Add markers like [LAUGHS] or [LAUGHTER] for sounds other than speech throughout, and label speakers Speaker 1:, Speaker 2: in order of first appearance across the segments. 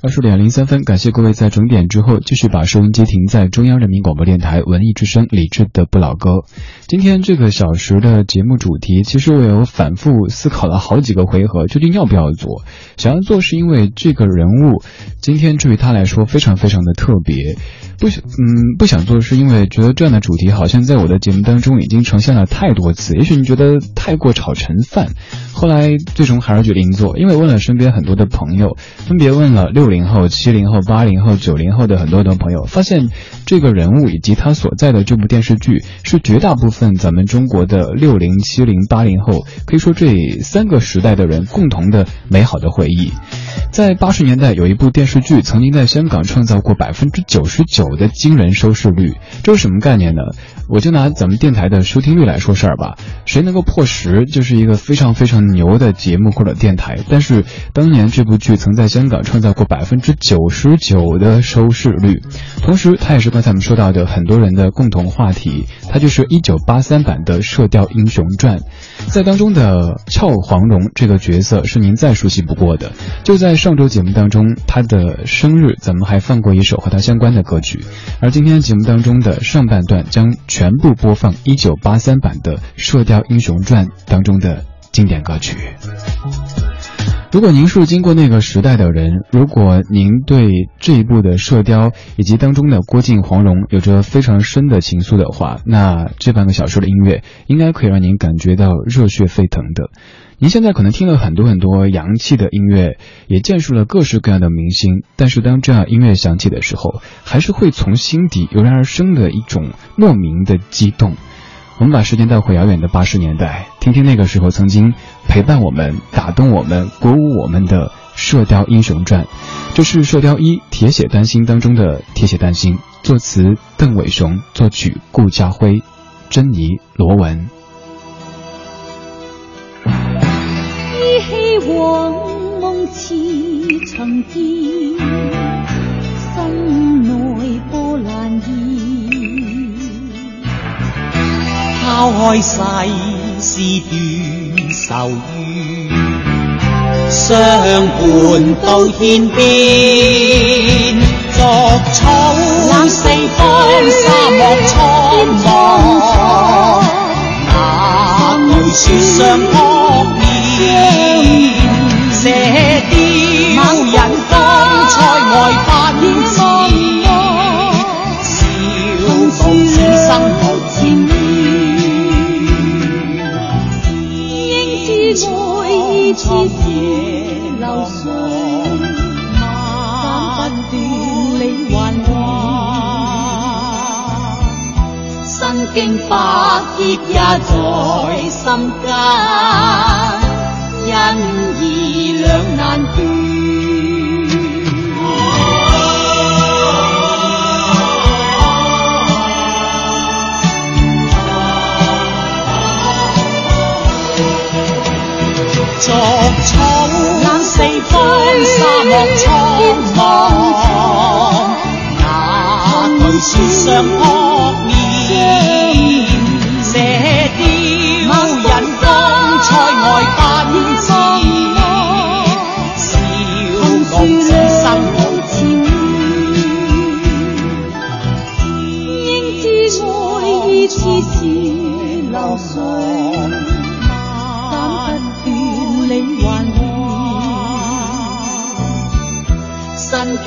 Speaker 1: 二十点零三分，感谢各位在整点之后继续把收音机停在中央人民广播电台文艺之声李志的不老歌。今天这个小时的节目主题，其实我有反复思考了好几个回合，究竟要不要做？想要做是因为这个人物，今天对于他来说非常非常的特别。不想，嗯，不想做是因为觉得这样的主题好像在我的节目当中已经呈现了太多次，也许你觉得太过炒成饭。后来最终还是决定做，因为问了身边很多的朋友，分别问了六零后、七零后、八零后、九零后的很多的朋友，发现这个人物以及他所在的这部电视剧是绝大部分咱们中国的六零、七零、八零后，可以说这三个时代的人共同的美好的回忆。在八十年代，有一部电视剧曾经在香港创造过百分之九十九的惊人收视率，这是什么概念呢？我就拿咱们电台的收听率来说事儿吧，谁能够破十，就是一个非常非常牛的节目或者电台。但是当年这部剧曾在香港创造过百百分之九十九的收视率，同时它也是刚才我们说到的很多人的共同话题，它就是一九八三版的《射雕英雄传》，在当中的俏黄蓉这个角色是您再熟悉不过的。就在上周节目当中，她的生日咱们还放过一首和她相关的歌曲，而今天节目当中的上半段将全部播放一九八三版的《射雕英雄传》当中的经典歌曲。如果您是经过那个时代的人，如果您对这一部的《射雕》以及当中的郭靖、黄蓉有着非常深的情愫的话，那这半个小时的音乐应该可以让您感觉到热血沸腾的。您现在可能听了很多很多洋气的音乐，也见识了各式各样的明星，但是当这样音乐响起的时候，还是会从心底油然而生的一种莫名的激动。我们把时间带回遥远的八十年代，听听那个时候曾经陪伴我们、打动我们、鼓舞我们的《射雕英雄传》。这是《射雕一铁血丹心》当中的铁血丹心，作词邓伟雄，作曲顾家辉，珍妮罗文。
Speaker 2: 依稀往夢似曾見，心內波瀾現。
Speaker 3: 拋開世事斷愁怨，相伴到天边，作草冷四方，沙漠苍茫，那句雪上扑面，射雕引風塞外奔馳，笑傲此生
Speaker 2: 似流水漫不断里还原
Speaker 3: 身经百劫也在心间恩义两难断莫苍茫，那句雪上撲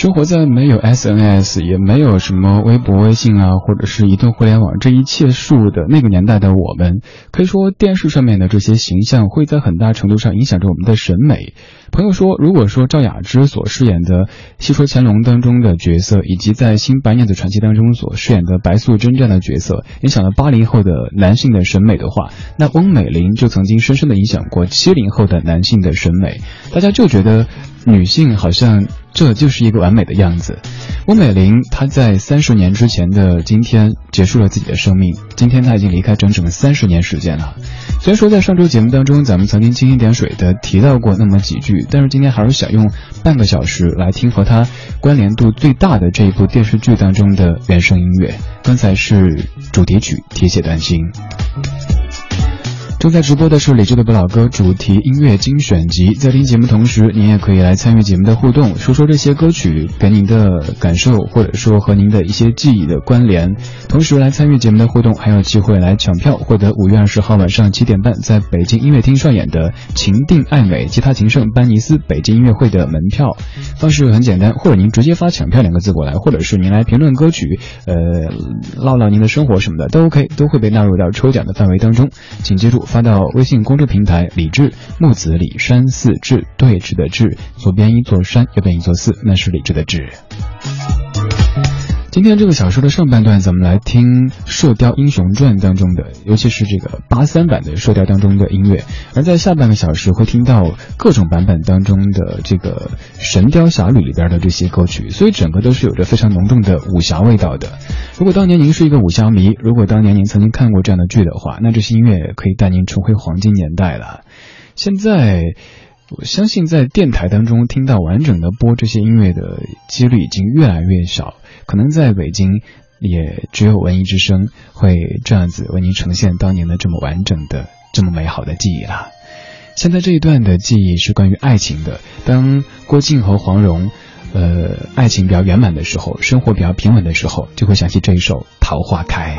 Speaker 1: 生活在没有 SNS，也没有什么微博、微信啊，或者是移动互联网这一切数的那个年代的我们，可以说电视上面的这些形象会在很大程度上影响着我们的审美。朋友说，如果说赵雅芝所饰演的《戏说乾隆》当中的角色，以及在《新白娘子传奇》当中所饰演的白素贞这样的角色，影响了八零后的男性的审美的话，那翁美玲就曾经深深的影响过七零后的男性的审美。大家就觉得女性好像这就是一个完美的样子。翁美玲她在三十年之前的今天结束了自己的生命，今天她已经离开整整三十年时间了。虽然说在上周节目当中咱们曾经蜻蜓点水的提到过那么几句，但是今天还是想用半个小时来听和它关联度最大的这一部电视剧当中的原声音乐。刚才是主题曲《铁血丹心》。正在直播的是李志的不老歌主题音乐精选集，在听节目同时，您也可以来参与节目的互动，说说这些歌曲给您的感受，或者说和您的一些记忆的关联。同时来参与节目的互动，还有机会来抢票，获得五月二十号晚上七点半在北京音乐厅上演的《情定爱美吉他琴圣班尼斯北京音乐会》的门票。方式很简单，或者您直接发“抢票”两个字过来，或者是您来评论歌曲，呃，唠唠您的生活什么的都 OK，都会被纳入到抽奖的范围当中。请记住。发到微信公众平台“李志木子李山寺志对峙的志”，左边一座山，右边一座寺，那是李志的志。今天这个小说的上半段，咱们来听《射雕英雄传》当中的，尤其是这个八三版的《射雕》当中的音乐；而在下半个小时会听到各种版本当中的这个《神雕侠侣》里边的这些歌曲，所以整个都是有着非常浓重的武侠味道的。如果当年您是一个武侠迷，如果当年您曾经看过这样的剧的话，那这些音乐可以带您重回黄金年代了。现在。我相信在电台当中听到完整的播这些音乐的几率已经越来越少，可能在北京也只有文艺之声会这样子为您呈现当年的这么完整的、这么美好的记忆了。现在这一段的记忆是关于爱情的，当郭靖和黄蓉，呃，爱情比较圆满的时候，生活比较平稳的时候，就会想起这一首《桃花开》。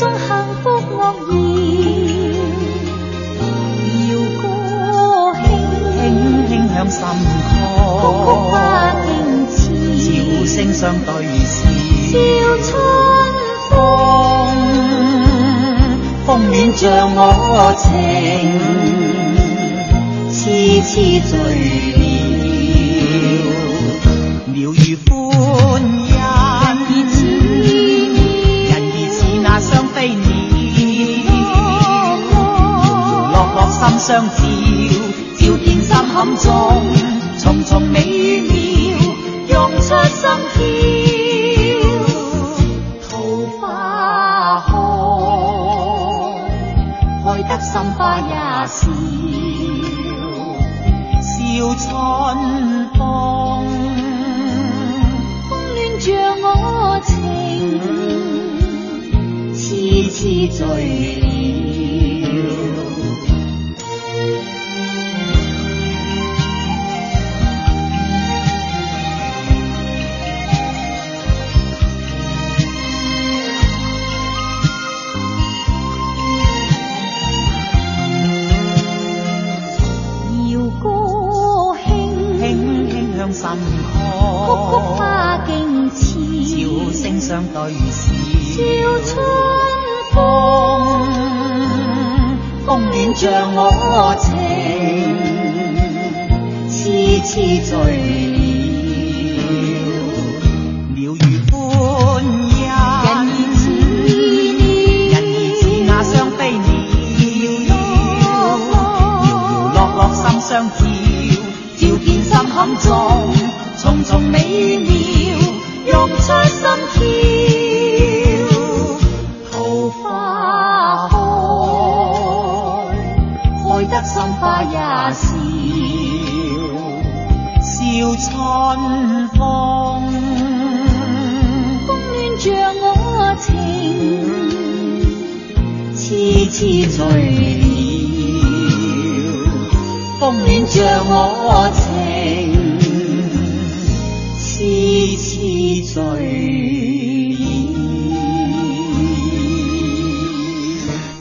Speaker 2: 送幸福乐园，摇歌轻
Speaker 3: 轻轻向心
Speaker 2: 曲曲花径似，
Speaker 3: 笑声相对
Speaker 2: 是，笑春风，
Speaker 3: 风暖像我情，痴痴醉了，鸟语落落。心相照，照见心坎中，重重美妙，涌出心跳。桃花开，开得心花也笑，笑春风，
Speaker 2: 风暖着我情，痴痴醉。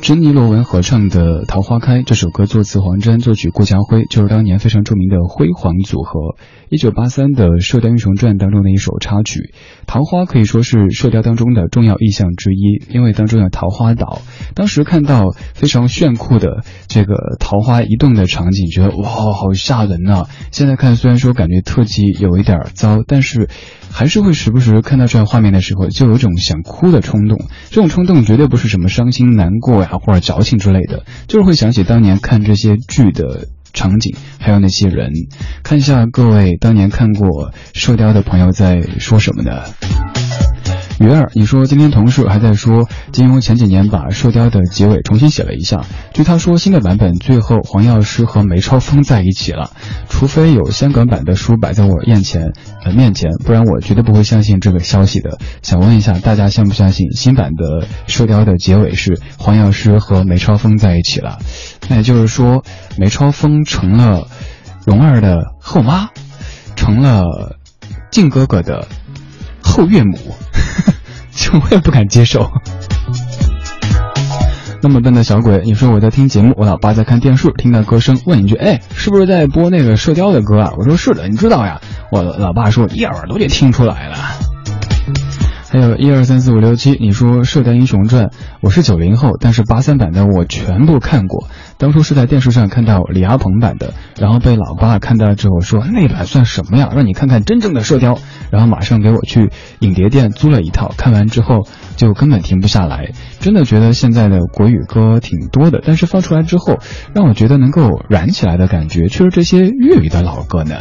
Speaker 1: 珍妮罗文合唱的《桃花开》这首歌，作词黄沾，作曲顾家辉，就是当年非常著名的辉煌组合。一九八三的《射雕英雄传》当中的一首插曲，桃花可以说是射雕当中的重要意象之一，因为当中有桃花岛。当时看到非常炫酷的这个桃花移动的场景，觉得哇，好吓人呐！现在看虽然说感觉特技有一点糟，但是还是会时不时看到这样画面的时候，就有一种想哭的冲动。这种冲动绝对不是什么伤心难过呀，或者矫情之类的，就是会想起当年看这些剧的场景，还有那些人。看一下各位当年看过《射雕》的朋友在说什么呢？鱼儿，你说今天同事还在说金庸前几年把《射雕》的结尾重新写了一下。据他说，新的版本最后黄药师和梅超风在一起了。除非有香港版的书摆在我面前，呃面前，不然我绝对不会相信这个消息的。想问一下大家，相不相信新版的《射雕》的结尾是黄药师和梅超风在一起了？那也就是说，梅超风成了蓉儿的后妈，成了靖哥哥的后岳母。[LAUGHS] 就我也不敢接受。那么笨的小鬼，你说我在听节目，我老爸在看电视，听到歌声，问一句，哎，是不是在播那个射雕的歌啊？我说是的，你知道呀。我老爸说一耳朵就听出来了。还有一二三四五六七，你说《射雕英雄传》，我是九零后，但是八三版的我全部看过。当初是在电视上看到李亚鹏版的，然后被老爸看到之后说那版算什么呀？让你看看真正的《射雕》，然后马上给我去影碟店租了一套。看完之后就根本停不下来，真的觉得现在的国语歌挺多的，但是放出来之后，让我觉得能够燃起来的感觉，却是这些粤语的老歌呢。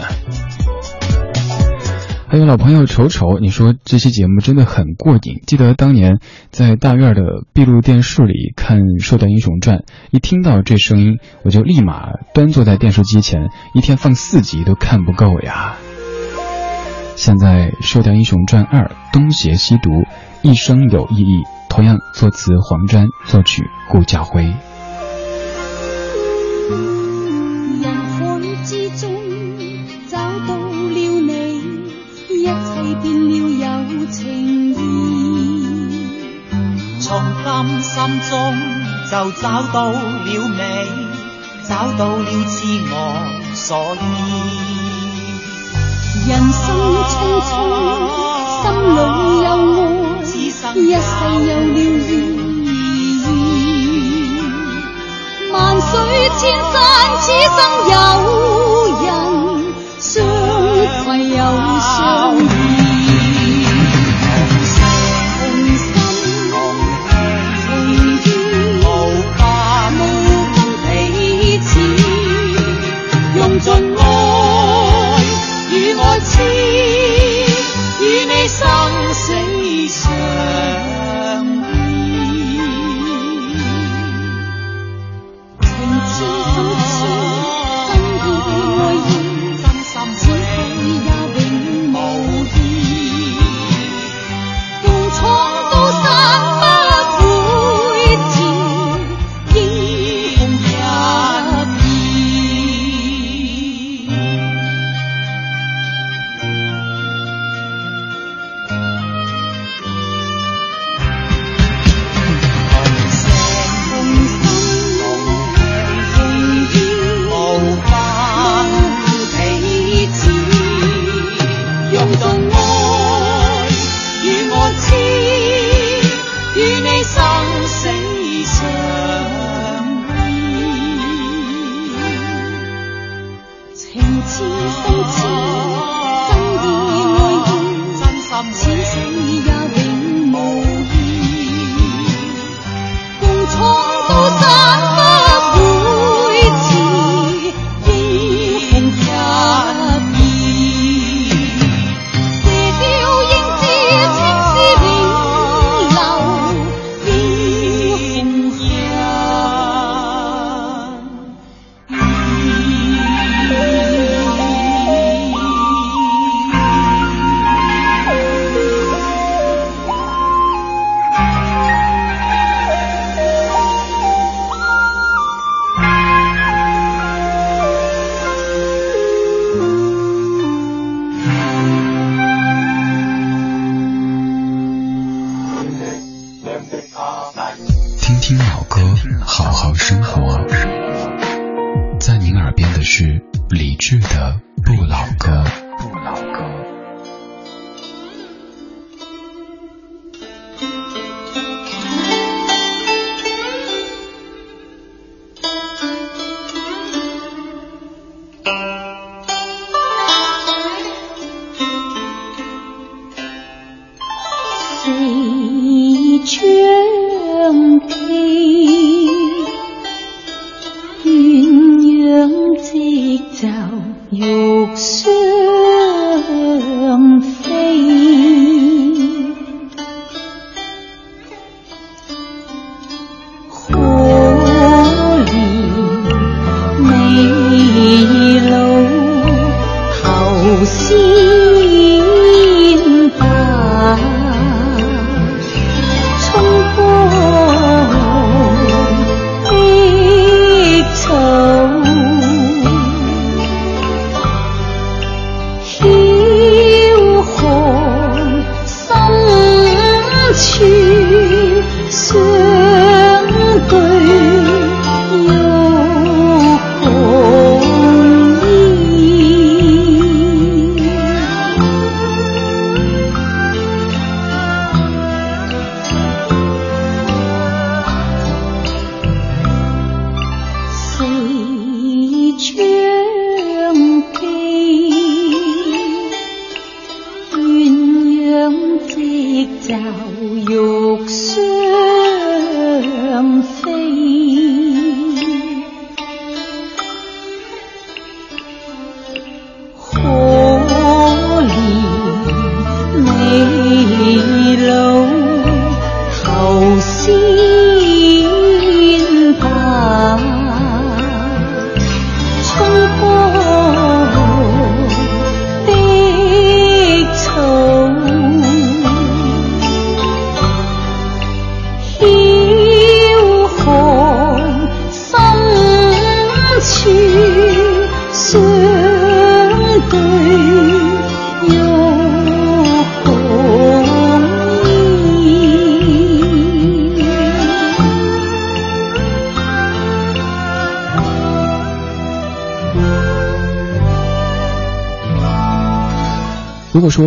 Speaker 1: 还有老朋友丑丑，你说这期节目真的很过瘾。记得当年在大院的闭路电视里看《射雕英雄传》，一听到这声音，我就立马端坐在电视机前，一天放四集都看不够呀。现在《射雕英雄传二》东邪西毒，一生有意义。同样作词黄沾，作曲顾家辉。
Speaker 3: 心心中就找到了美，找到了自我所依。
Speaker 2: 人生匆匆，心里有爱，一世有了意义。万水千山，此生有人相携又相
Speaker 1: 生死相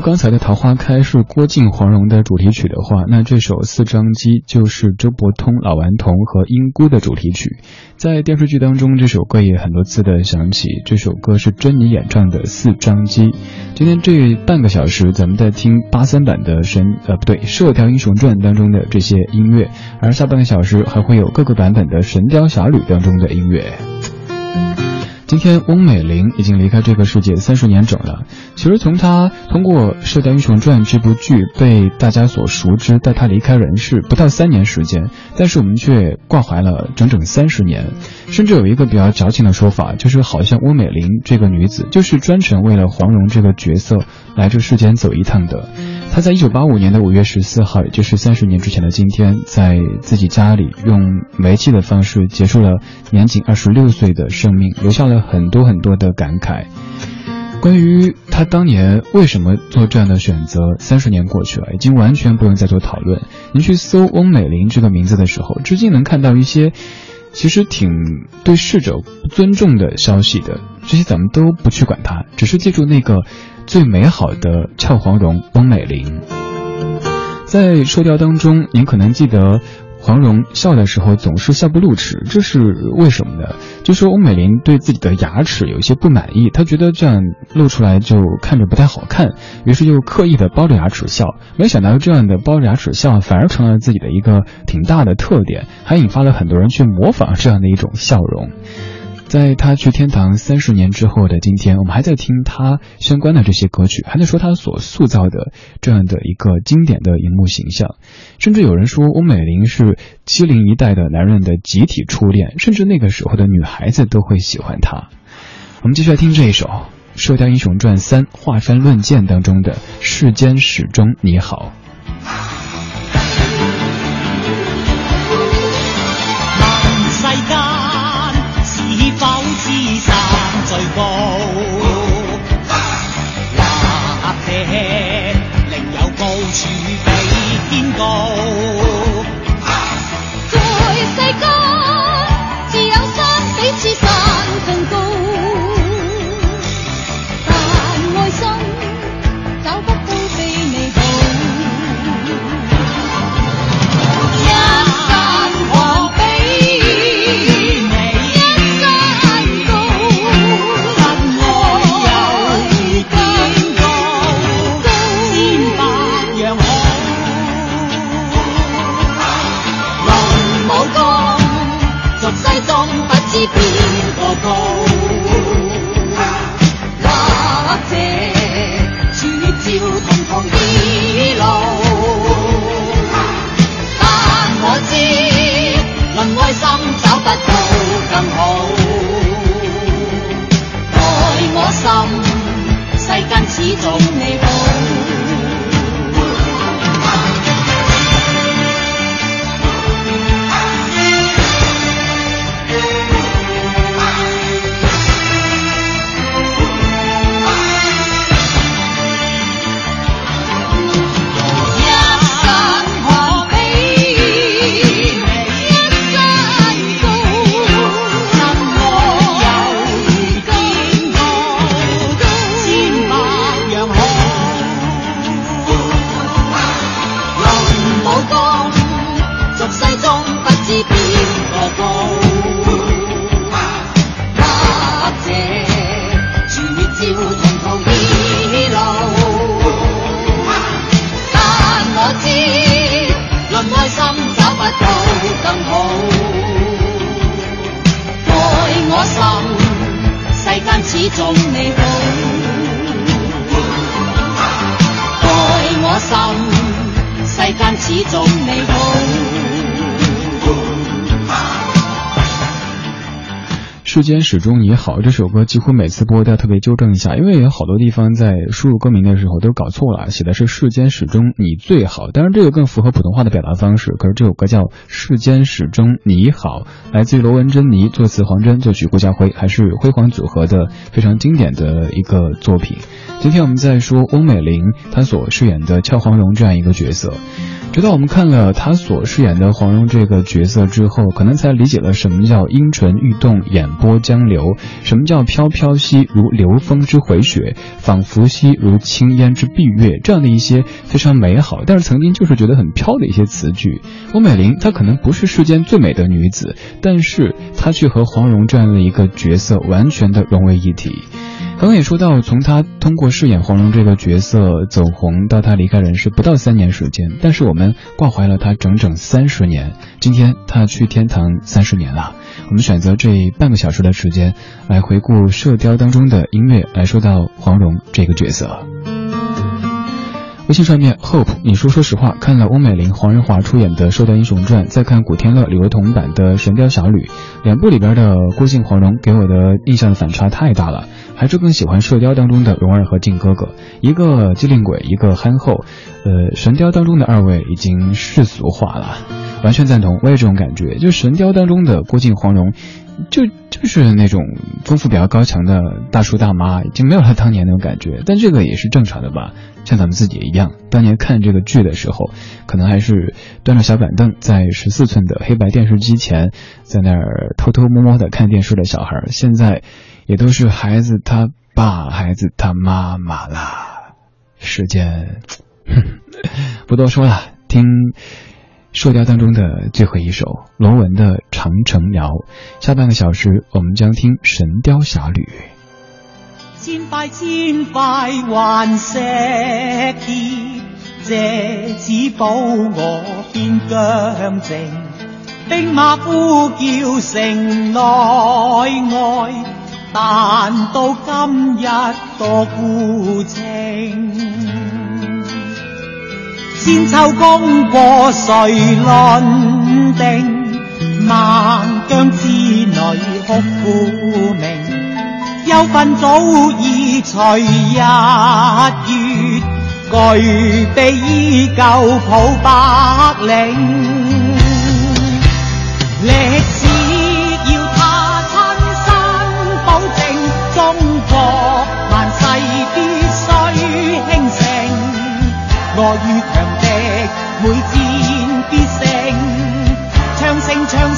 Speaker 1: 刚才的《桃花开》是郭靖黄蓉的主题曲的话，那这首《四张机》就是周伯通、老顽童和英姑的主题曲。在电视剧当中，这首歌也很多次的响起。这首歌是珍妮演唱的《四张机》。今天这半个小时，咱们在听八三版的神呃不对《射雕英雄传》当中的这些音乐，而下半个小时还会有各个版本的《神雕侠侣》当中的音乐。今天，翁美玲已经离开这个世界三十年整了。其实，从她通过《射雕英雄传》这部剧被大家所熟知，带她离开人世不到三年时间，但是我们却挂怀了整整三十年。甚至有一个比较矫情的说法，就是好像翁美玲这个女子就是专程为了黄蓉这个角色来这世间走一趟的。她在一九八五年的五月十四号，也就是三十年之前的今天，在自己家里用煤气的方式结束了年仅二十六岁的生命，留下了很多很多的感慨。关于他当年为什么做这样的选择，三十年过去了，已经完全不用再做讨论。您去搜翁美玲这个名字的时候，至今能看到一些其实挺对逝者不尊重的消息的，这些咱们都不去管它，只是记住那个。最美好的俏黄蓉翁美玲，在《射雕》当中，您可能记得黄蓉笑的时候总是笑不露齿，这是为什么呢？就说翁美玲对自己的牙齿有一些不满意，她觉得这样露出来就看着不太好看，于是就刻意的包着牙齿笑。没想到这样的包着牙齿笑反而成了自己的一个挺大的特点，还引发了很多人去模仿这样的一种笑容。在他去天堂三十年之后的今天，我们还在听他相关的这些歌曲，还在说他所塑造的这样的一个经典的荧幕形象。甚至有人说，翁美玲是七零一代的男人的集体初恋，甚至那个时候的女孩子都会喜欢他。我们继续来听这一首《射雕英雄传三华山论剑》当中的《世间始终你好》。
Speaker 3: 高立正另有高处
Speaker 1: 比天高间始终你好，这首歌几乎每次播都要特别纠正一下，因为有好多地方在输入歌名的时候都搞错了，写的是世间始终你最好，当然这个更符合普通话的表达方式。可是这首歌叫世间始终你好，来自于罗文珍妮，作词黄真，作曲顾家辉，还是辉煌组合的非常经典的一个作品。今天我们在说翁美玲她所饰演的俏黄蓉这样一个角色。直到我们看了她所饰演的黄蓉这个角色之后，可能才理解了什么叫阴唇欲动，眼波江流；什么叫飘飘兮如流风之回雪，仿佛兮如轻烟之蔽月。这样的一些非常美好，但是曾经就是觉得很飘的一些词句。翁美玲她可能不是世间最美的女子，但是她却和黄蓉这样的一个角色完全的融为一体。刚刚也说到，从他通过饰演黄蓉这个角色走红到他离开人世不到三年时间，但是我们挂怀了他整整三十年。今天他去天堂三十年了，我们选择这半个小时的时间来回顾《射雕》当中的音乐，来说到黄蓉这个角色。微信上面，Hope，你说说实话，看了翁美玲、黄仁华出演的《射雕英雄传》，再看古天乐、李若彤版的《神雕侠侣》，两部里边的郭靖、黄蓉给我的印象的反差太大了，还是更喜欢《射雕》当中的蓉儿和靖哥哥，一个机灵鬼，一个憨厚。呃，《神雕》当中的二位已经世俗化了，完全赞同，我也这种感觉。就《神雕》当中的郭靖、黄蓉。就就是那种功夫比较高强的大叔大妈，已经没有他当年那种感觉，但这个也是正常的吧？像咱们自己一样，当年看这个剧的时候，可能还是端着小板凳在十四寸的黑白电视机前，在那儿偷偷摸摸的看电视的小孩，现在也都是孩子他爸、孩子他妈妈啦。时间，[LAUGHS] 不多说了，听。《射雕》当中的最后一首罗文的《长城谣》，下半个小时我们将听《神雕侠侣》。
Speaker 3: 千块千块顽石铁，借此保我边疆静。兵马呼叫城内外，但到今日多孤清。千秋功过谁论定？万疆之女哭苦鸣，忧愤早已随日月，巨臂依旧抱百灵。历史中国万世必须兴盛。我与强敌。每战必胜，唱胜唱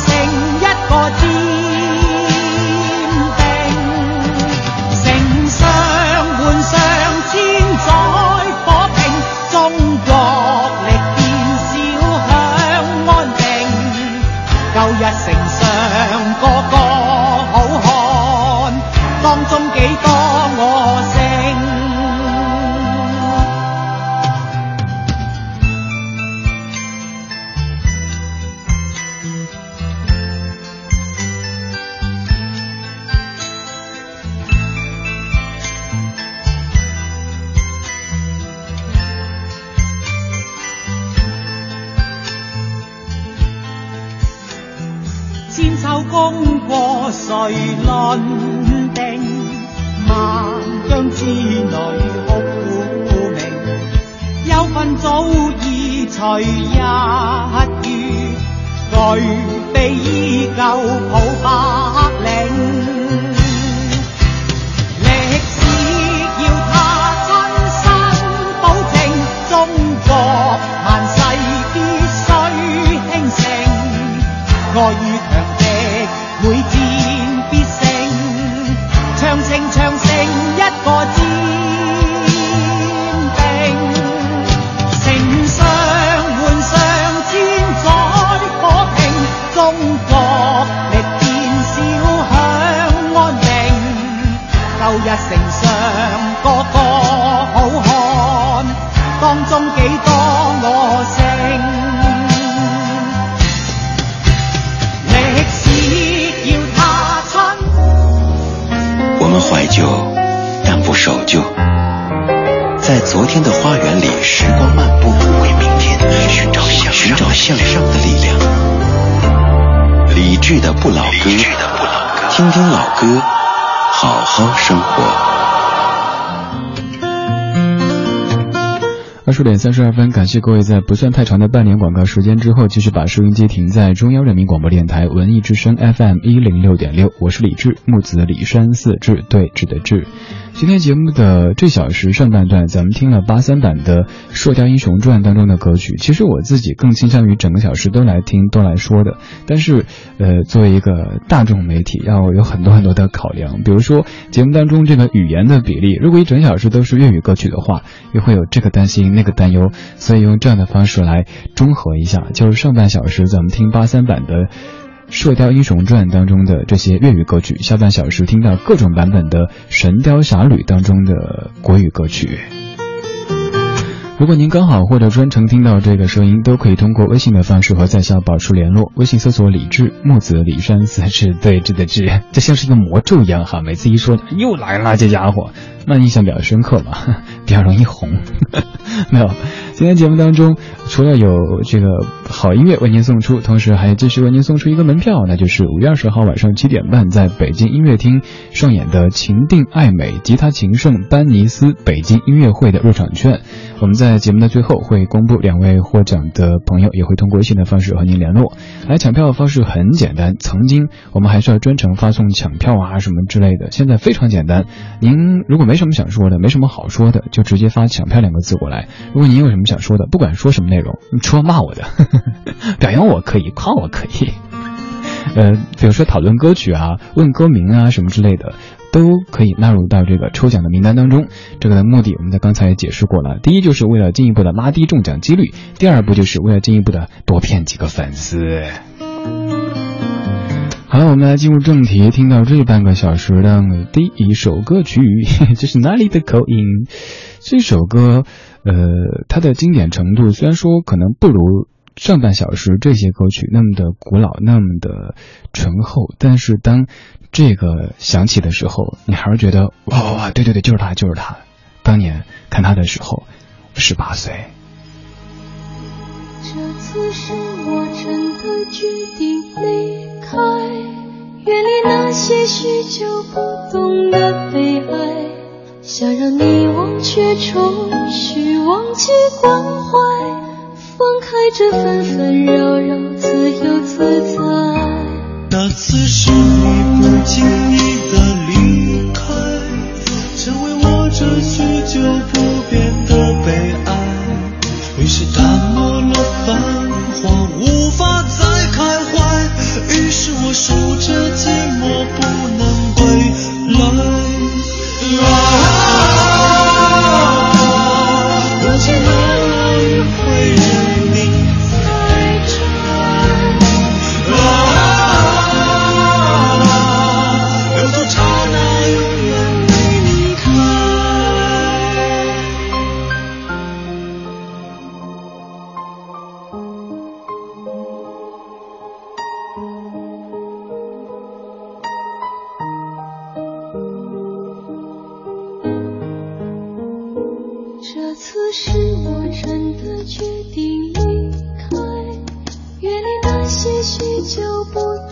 Speaker 3: 日月，巨臂依旧抱白领。历史要他亲身保证，中国万世必须兴盛。我与
Speaker 4: 天的花园里时光漫步，为明天寻找向寻找向上的力量。理智的不老歌，听听老歌，好好生活。
Speaker 1: 二十点三十二分，感谢各位在不算太长的半年广告时间之后，继续把收音机停在中央人民广播电台文艺之声 FM 一零六点六。我是李志，木子李山四志对志的志。今天节目的这小时上半段，咱们听了八三版的《射雕英雄传》当中的歌曲。其实我自己更倾向于整个小时都来听、都来说的。但是，呃，作为一个大众媒体，要有很多很多的考量。比如说，节目当中这个语言的比例，如果一整小时都是粤语歌曲的话，又会有这个担心、那个担忧。所以用这样的方式来中和一下，就是上半小时咱们听八三版的。《射雕英雄传》当中的这些粤语歌曲，下半小时听到各种版本的《神雕侠侣》当中的国语歌曲。如果您刚好或者专程听到这个声音，都可以通过微信的方式和在下保持联络。微信搜索“李志木子李山四志对峙的志，这像是一个魔咒一样哈，每次一说又来了这家伙，那印象比较深刻嘛，[LAUGHS] 比较容易红。[LAUGHS] 没有。今天节目当中，除了有这个好音乐为您送出，同时还继续为您送出一个门票，那就是五月二十号晚上七点半在北京音乐厅上演的《情定爱美吉他情圣班尼斯北京音乐会》的入场券。我们在节目的最后会公布两位获奖的朋友，也会通过微信的方式和您联络。来抢票的方式很简单，曾经我们还是要专程发送抢票啊什么之类的，现在非常简单。您如果没什么想说的，没什么好说的，就直接发“抢票”两个字过来。如果您有什么想说的，不管说什么内容，你除了骂我的，[LAUGHS] 表扬我可以，夸我可以，呃，比如说讨论歌曲啊，问歌名啊什么之类的，都可以纳入到这个抽奖的名单当中。这个的目的我们在刚才也解释过了，第一就是为了进一步的拉低中奖几率，第二步就是为了进一步的多骗几个粉丝。好了，我们来进入正题，听到这半个小时的第一首歌曲，[LAUGHS] 这是哪里的口音？这首歌。呃，它的经典程度虽然说可能不如上半小时这些歌曲那么的古老，那么的醇厚，但是当这个响起的时候，你还是觉得哇哇哇，对对对，就是他，就是他。当年看他的时候，十八岁。
Speaker 2: 这次是我真的决定离开，远离那些许久不懂的悲哀。想让你忘却愁绪，忘记关怀，放开这纷纷扰扰，自由自在。
Speaker 5: 那次是你不经意就不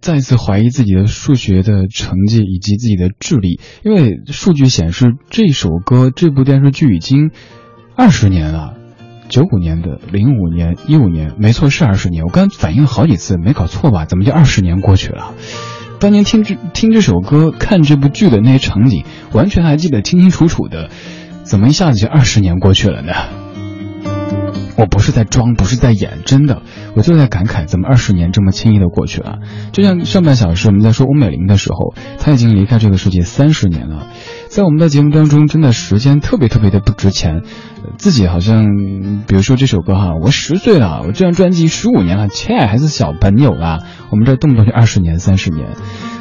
Speaker 5: 再
Speaker 1: 次怀疑自己的数学的成绩以及自己的智力，因为数据显示这首歌、这部电视剧已经二十年了，九五年的、零五年、一五年，没错是二十年。我刚反应了好几次，没搞错吧？怎么就二十年过去了？当年听这听这首歌、看这部剧的那些场景，完全还记得清清楚楚的，怎么一下子就二十年过去了呢？我不是在装，不是在演，真的，我就在感慨，怎么二十年这么轻易的过去了？就像上半小时我们在说翁美玲的时候，她已经离开这个世界三十年了，在我们的节目当中，真的时间特别特别的不值钱，自己好像，比如说这首歌哈，我十岁了，我这张专辑十五年了，切还是小朋友啦，我们这动不动就二十年、三十年。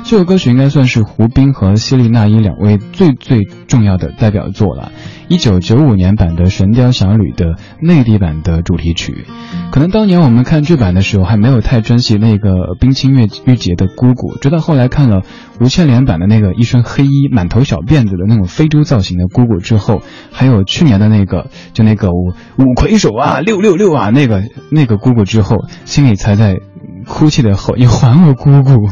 Speaker 1: 这首歌曲应该算是胡兵和希利娜依两位最最重要的代表作了。一九九五年版的《神雕侠侣》的内地版的主题曲，可能当年我们看这版的时候还没有太珍惜那个冰清玉玉洁的姑姑，直到后来看了吴倩莲版的那个一身黑衣、满头小辫子的那种非洲造型的姑姑之后，还有去年的那个就那个五五魁首啊、六六六啊那个那个姑姑之后，心里才在哭泣的吼：“你还我姑姑！”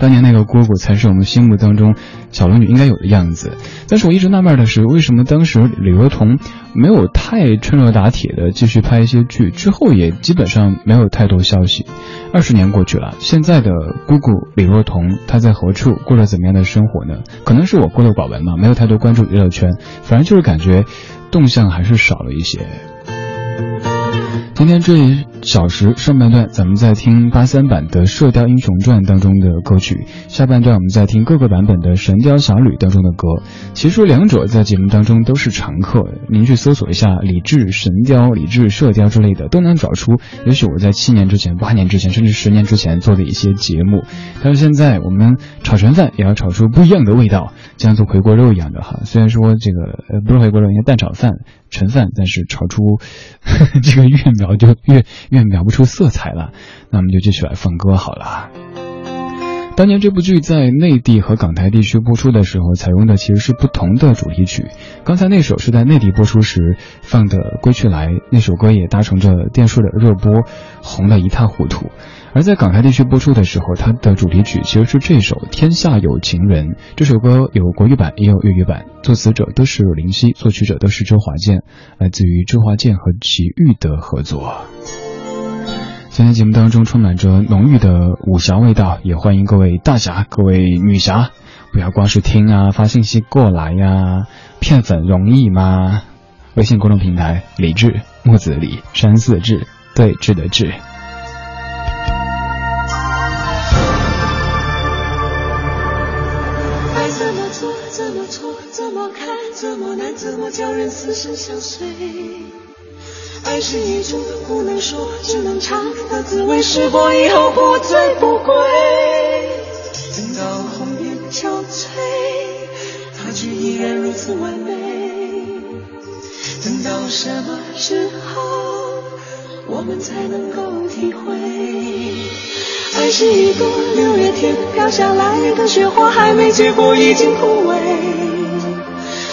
Speaker 1: 当年那个姑姑才是我们心目当中小龙女应该有的样子。但是我一直纳闷的是，为什么当时李若彤没有太趁热打铁的继续拍一些剧，之后也基本上没有太多消息。二十年过去了，现在的姑姑李若彤她在何处，过着怎么样的生活呢？可能是我孤陋寡闻嘛，没有太多关注娱乐圈，反正就是感觉动向还是少了一些。今天这一小时上半段，咱们在听八三版的《射雕英雄传》当中的歌曲，下半段我们在听各个版本的《神雕侠侣》当中的歌。其实两者在节目当中都是常客，您去搜索一下李志神雕、李志射雕之类的，都能找出。也许我在七年之前、八年之前，甚至十年之前做的一些节目，但是现在我们炒成饭也要炒出不一样的味道，像做回锅肉一样的哈。虽然说这个呃不是回锅肉，应该蛋炒饭。[LAUGHS] 盛饭，但是炒出 [LAUGHS] 这个越描就越越描不出色彩了。那我们就继续来放歌好了。当年这部剧在内地和港台地区播出的时候，采用的其实是不同的主题曲。刚才那首是在内地播出时放的《归去来》，那首歌也搭乘着电视的热播，红得一塌糊涂。而在港台地区播出的时候，它的主题曲其实是这首《天下有情人》。这首歌有国语版，也有粤语版，作词者都是林夕，作曲者都是周华健，来自于周华健和齐豫的合作。今天节目当中充满着浓郁的武侠味道，也欢迎各位大侠、各位女侠，不要光是听啊，发信息过来呀、骗粉容易吗？微信公众平台李志木子李山寺志对志的志。
Speaker 2: 爱是一种不能说，只能尝的滋味，试过以后不醉不归。等到红颜憔悴，它却依然如此完美。等到什么时候，我们才能够体会？爱是一朵六月天飘下来的雪花，还没结果已经枯萎。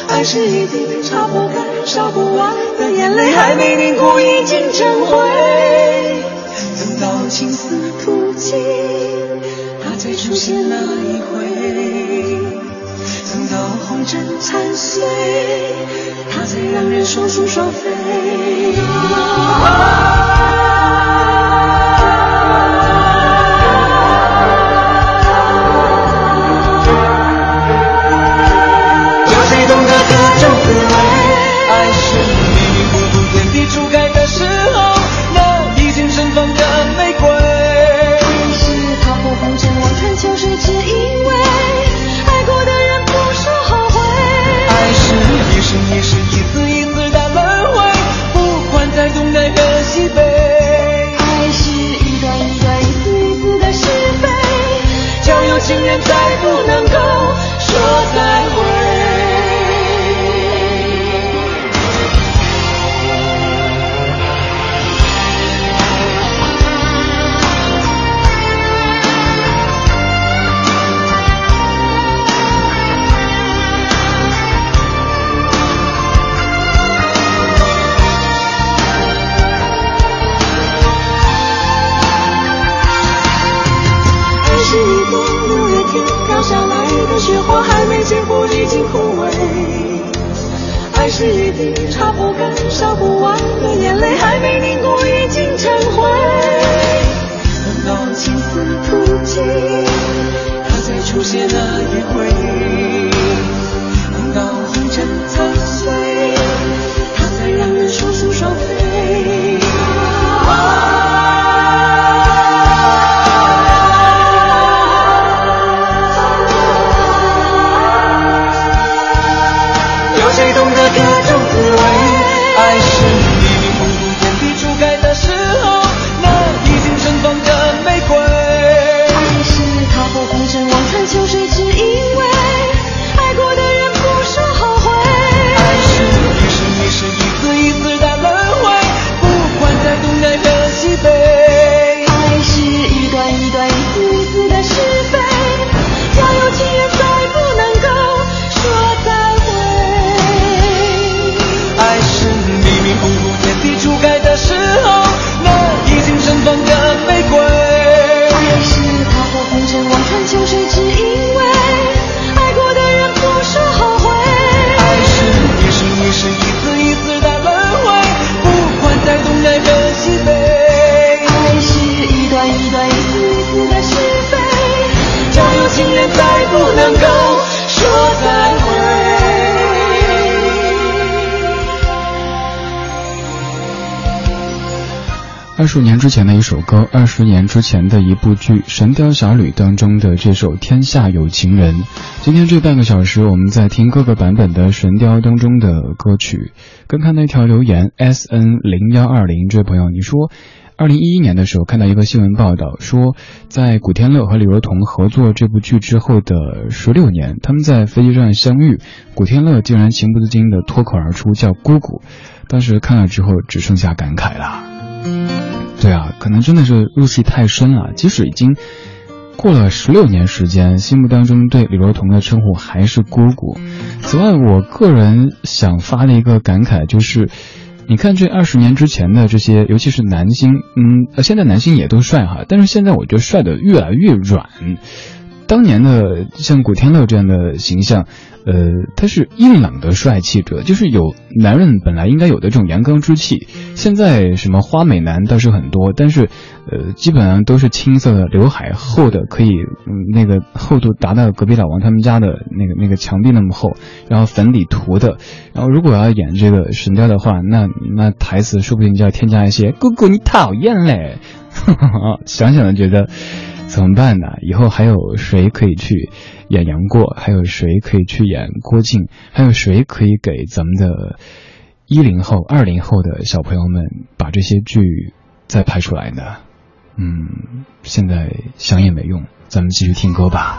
Speaker 2: 爱是一滴擦不干、烧不完的眼泪，还没凝固已经成灰。等到青丝吐尽，它才出现那一回。等到红尘残碎，它才让人双宿双飞。
Speaker 6: 花，还没结果已经枯萎。爱是一滴擦不干、烧不完的眼泪，还没凝固已经成灰。等到青丝吐尽，它才出现那一回。
Speaker 1: 二十年之前的一首歌，二十年之前的一部剧《神雕侠侣》当中的这首《天下有情人》。今天这半个小时，我们在听各个版本的《神雕》当中的歌曲。跟看那条留言，S N 零幺二零这位朋友，你说，二零一一年的时候看到一个新闻报道，说在古天乐和李若彤合作这部剧之后的十六年，他们在飞机上相遇，古天乐竟然情不自禁的脱口而出叫姑姑。当时看了之后，只剩下感慨了。对啊，可能真的是入戏太深了。即使已经过了十六年时间，心目当中对李若彤的称呼还是姑姑。此外，我个人想发的一个感慨就是，你看这二十年之前的这些，尤其是男星，嗯，现在男星也都帅哈，但是现在我觉得帅的越来越软。当年的像古天乐这样的形象，呃，他是硬朗的帅气者，就是有男人本来应该有的这种阳刚之气。现在什么花美男倒是很多，但是，呃，基本上都是青色的刘海，厚的可以，嗯，那个厚度达到隔壁老王他们家的那个那个墙壁那么厚，然后粉底涂的，然后如果要演这个神雕的话，那那台词说不定就要添加一些“姑姑你讨厌嘞”，[LAUGHS] 想想就觉得。怎么办呢？以后还有谁可以去演杨过？还有谁可以去演郭靖？还有谁可以给咱们的一零后、二零后的小朋友们把这些剧再拍出来呢？嗯，现在想也没用，咱们继续听歌吧。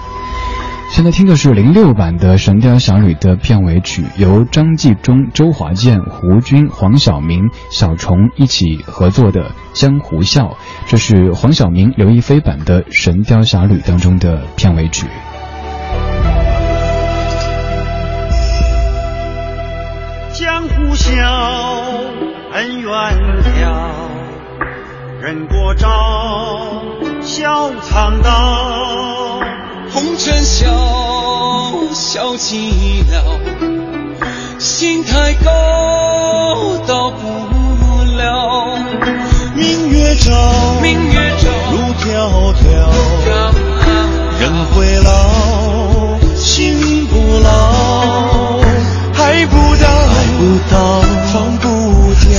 Speaker 1: 现在听的是零六版的《神雕侠侣》的片尾曲，由张纪中、周华健、胡军、黄晓明、小虫一起合作的《江湖笑》，这是黄晓明、刘亦菲版的《神雕侠侣》当中的片尾曲。
Speaker 7: 江湖笑，恩怨了，人过招，笑藏刀。
Speaker 8: 红尘笑，笑寂寥，心太高，到不了。
Speaker 7: 明月照，
Speaker 8: 明月照，
Speaker 7: 路迢迢，人会老，心不老，爱不到，爱不到，放不掉，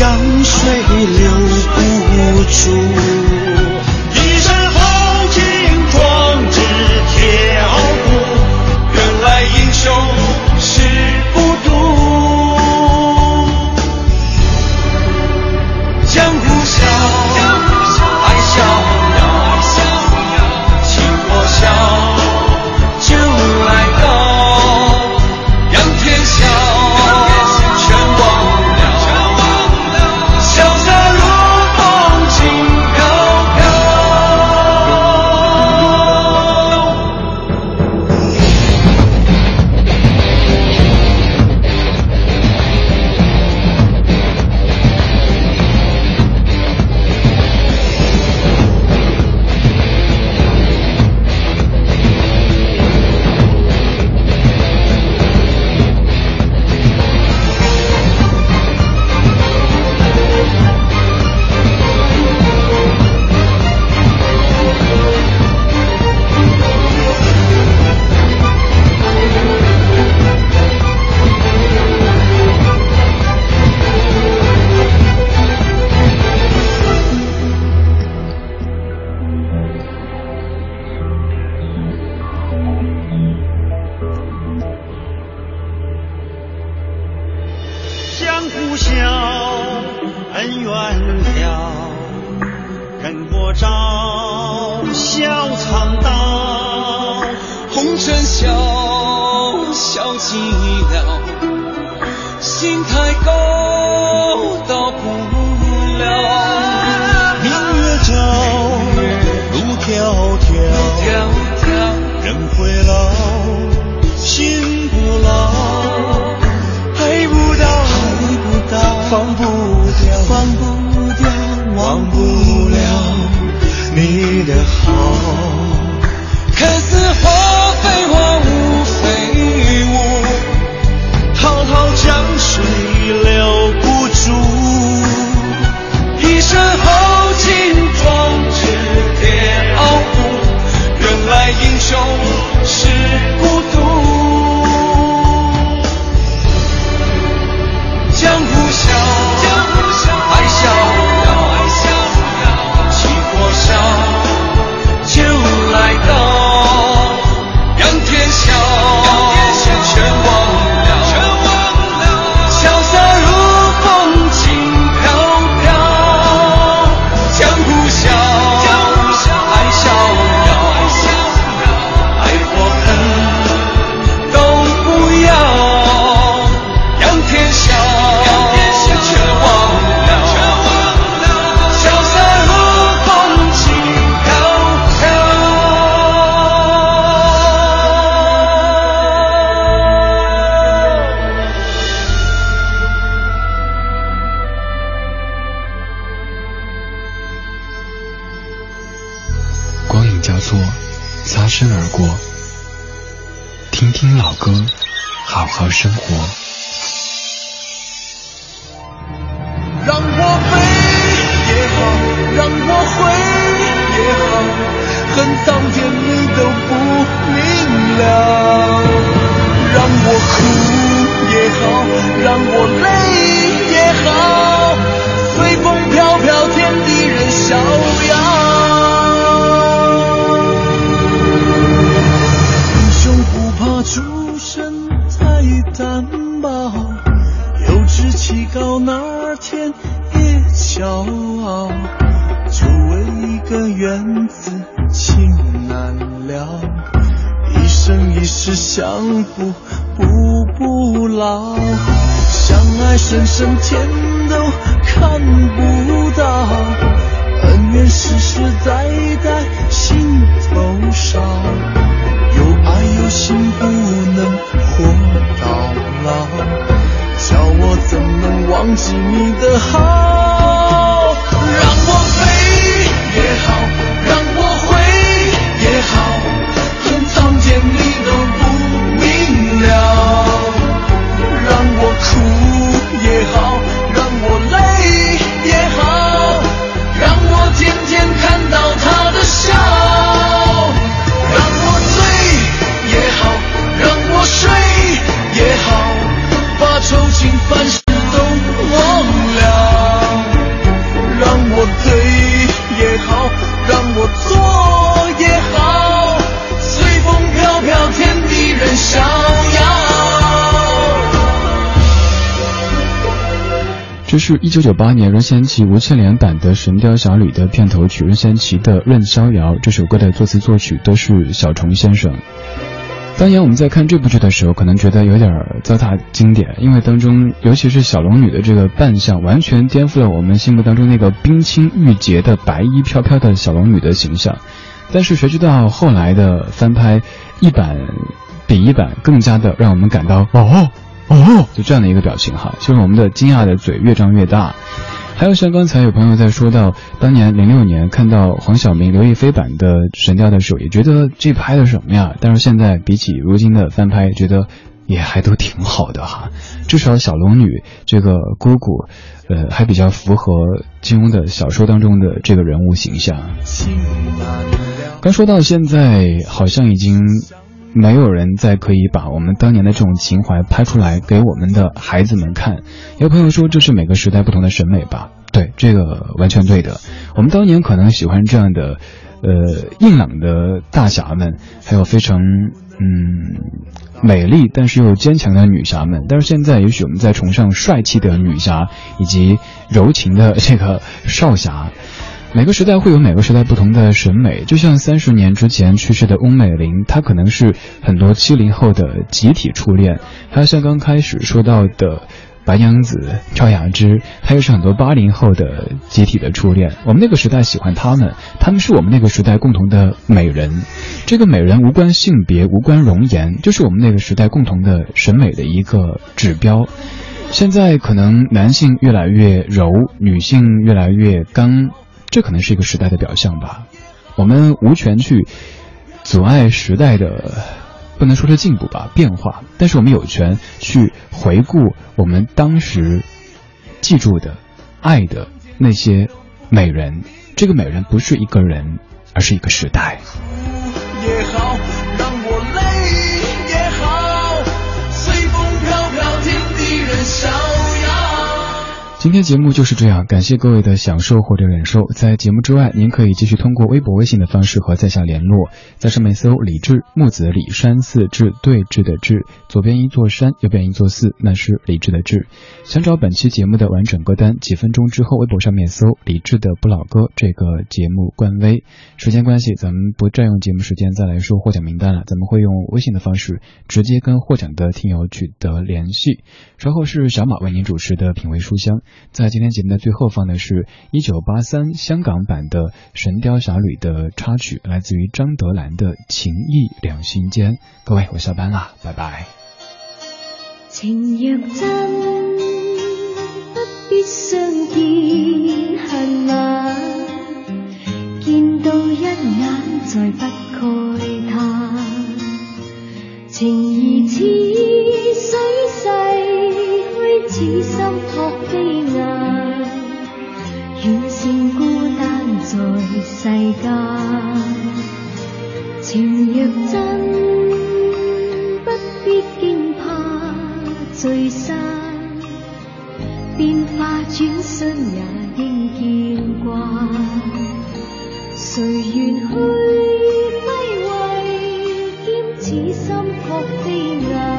Speaker 7: 江水流不住，
Speaker 8: 恨苍天你都不明了。让我哭也好，让我泪也好，随风飘飘，天地任逍。生一世相扶，步步老。相爱深深天都看不到，恩怨世世代代心头烧。有爱有心不能活到老。叫我怎能忘记你的好？让
Speaker 1: 这是一九九八年任贤齐、吴倩莲版的《神雕侠侣》的片头曲，任贤齐的《任逍遥》。这首歌的作词作曲都是小虫先生。当年我们在看这部剧的时候，可能觉得有点糟蹋经典，因为当中尤其是小龙女的这个扮相，完全颠覆了我们心目当中那个冰清玉洁的白衣飘飘的小龙女的形象。但是谁知道后来的翻拍，一版比一版更加的让我们感到哦哦，就这样的一个表情哈，就是我们的惊讶的嘴越张越大。还有像刚才有朋友在说到，当年零六年看到黄晓明、刘亦菲版的《神雕》的时候，也觉得这拍的什么呀？但是现在比起如今的翻拍，觉得也还都挺好的哈。至少小龙女这个姑姑，呃，还比较符合金庸的小说当中的这个人物形象。刚说到现在，好像已经没有人再可以把我们当年的这种情怀拍出来给我们的孩子们看。有朋友说这是每个时代不同的审美吧？对，这个完全对的。我们当年可能喜欢这样的，呃，硬朗的大侠们，还有非常嗯美丽但是又坚强的女侠们。但是现在，也许我们在崇尚帅气的女侠以及柔情的这个少侠。每个时代会有每个时代不同的审美，就像三十年之前去世的翁美玲，她可能是很多七零后的集体初恋；还有像刚开始说到的白娘子、赵雅芝，她又是很多八零后的集体的初恋。我们那个时代喜欢她们，她们是我们那个时代共同的美人。这个美人无关性别，无关容颜，就是我们那个时代共同的审美的一个指标。现在可能男性越来越柔，女性越来越刚。这可能是一个时代的表象吧，我们无权去阻碍时代的，不能说是进步吧，变化，但是我们有权去回顾我们当时记住的、爱的那些美人。这个美人不是一个人，而是一个时代。今天节目就是这样，感谢各位的享受或者忍受。在节目之外，您可以继续通过微博、微信的方式和在下联络，在上面搜“李志木子李山寺志对峙的志”，左边一座山，右边一座寺，那是李志的志。想找本期节目的完整歌单，几分钟之后微博上面搜“李志的不老歌”这个节目官微。时间关系，咱们不占用节目时间再来说获奖名单了，咱们会用微信的方式直接跟获奖的听友取得联系。稍后是小马为您主持的品味书香。在今天节目的最后放的是一九八三香港版的《神雕侠侣》的插曲，来自于张德兰的《情义两心间》。各位，我下班啦，拜拜。
Speaker 2: 情若真，不必相见恨晚，见到一眼再不慨叹。情义似水逝，此心托飞眼，远胜孤单在世间。情若真，不必惊怕聚散，变化转身也应见惯。谁愿去卑微，坚此心托飞眼。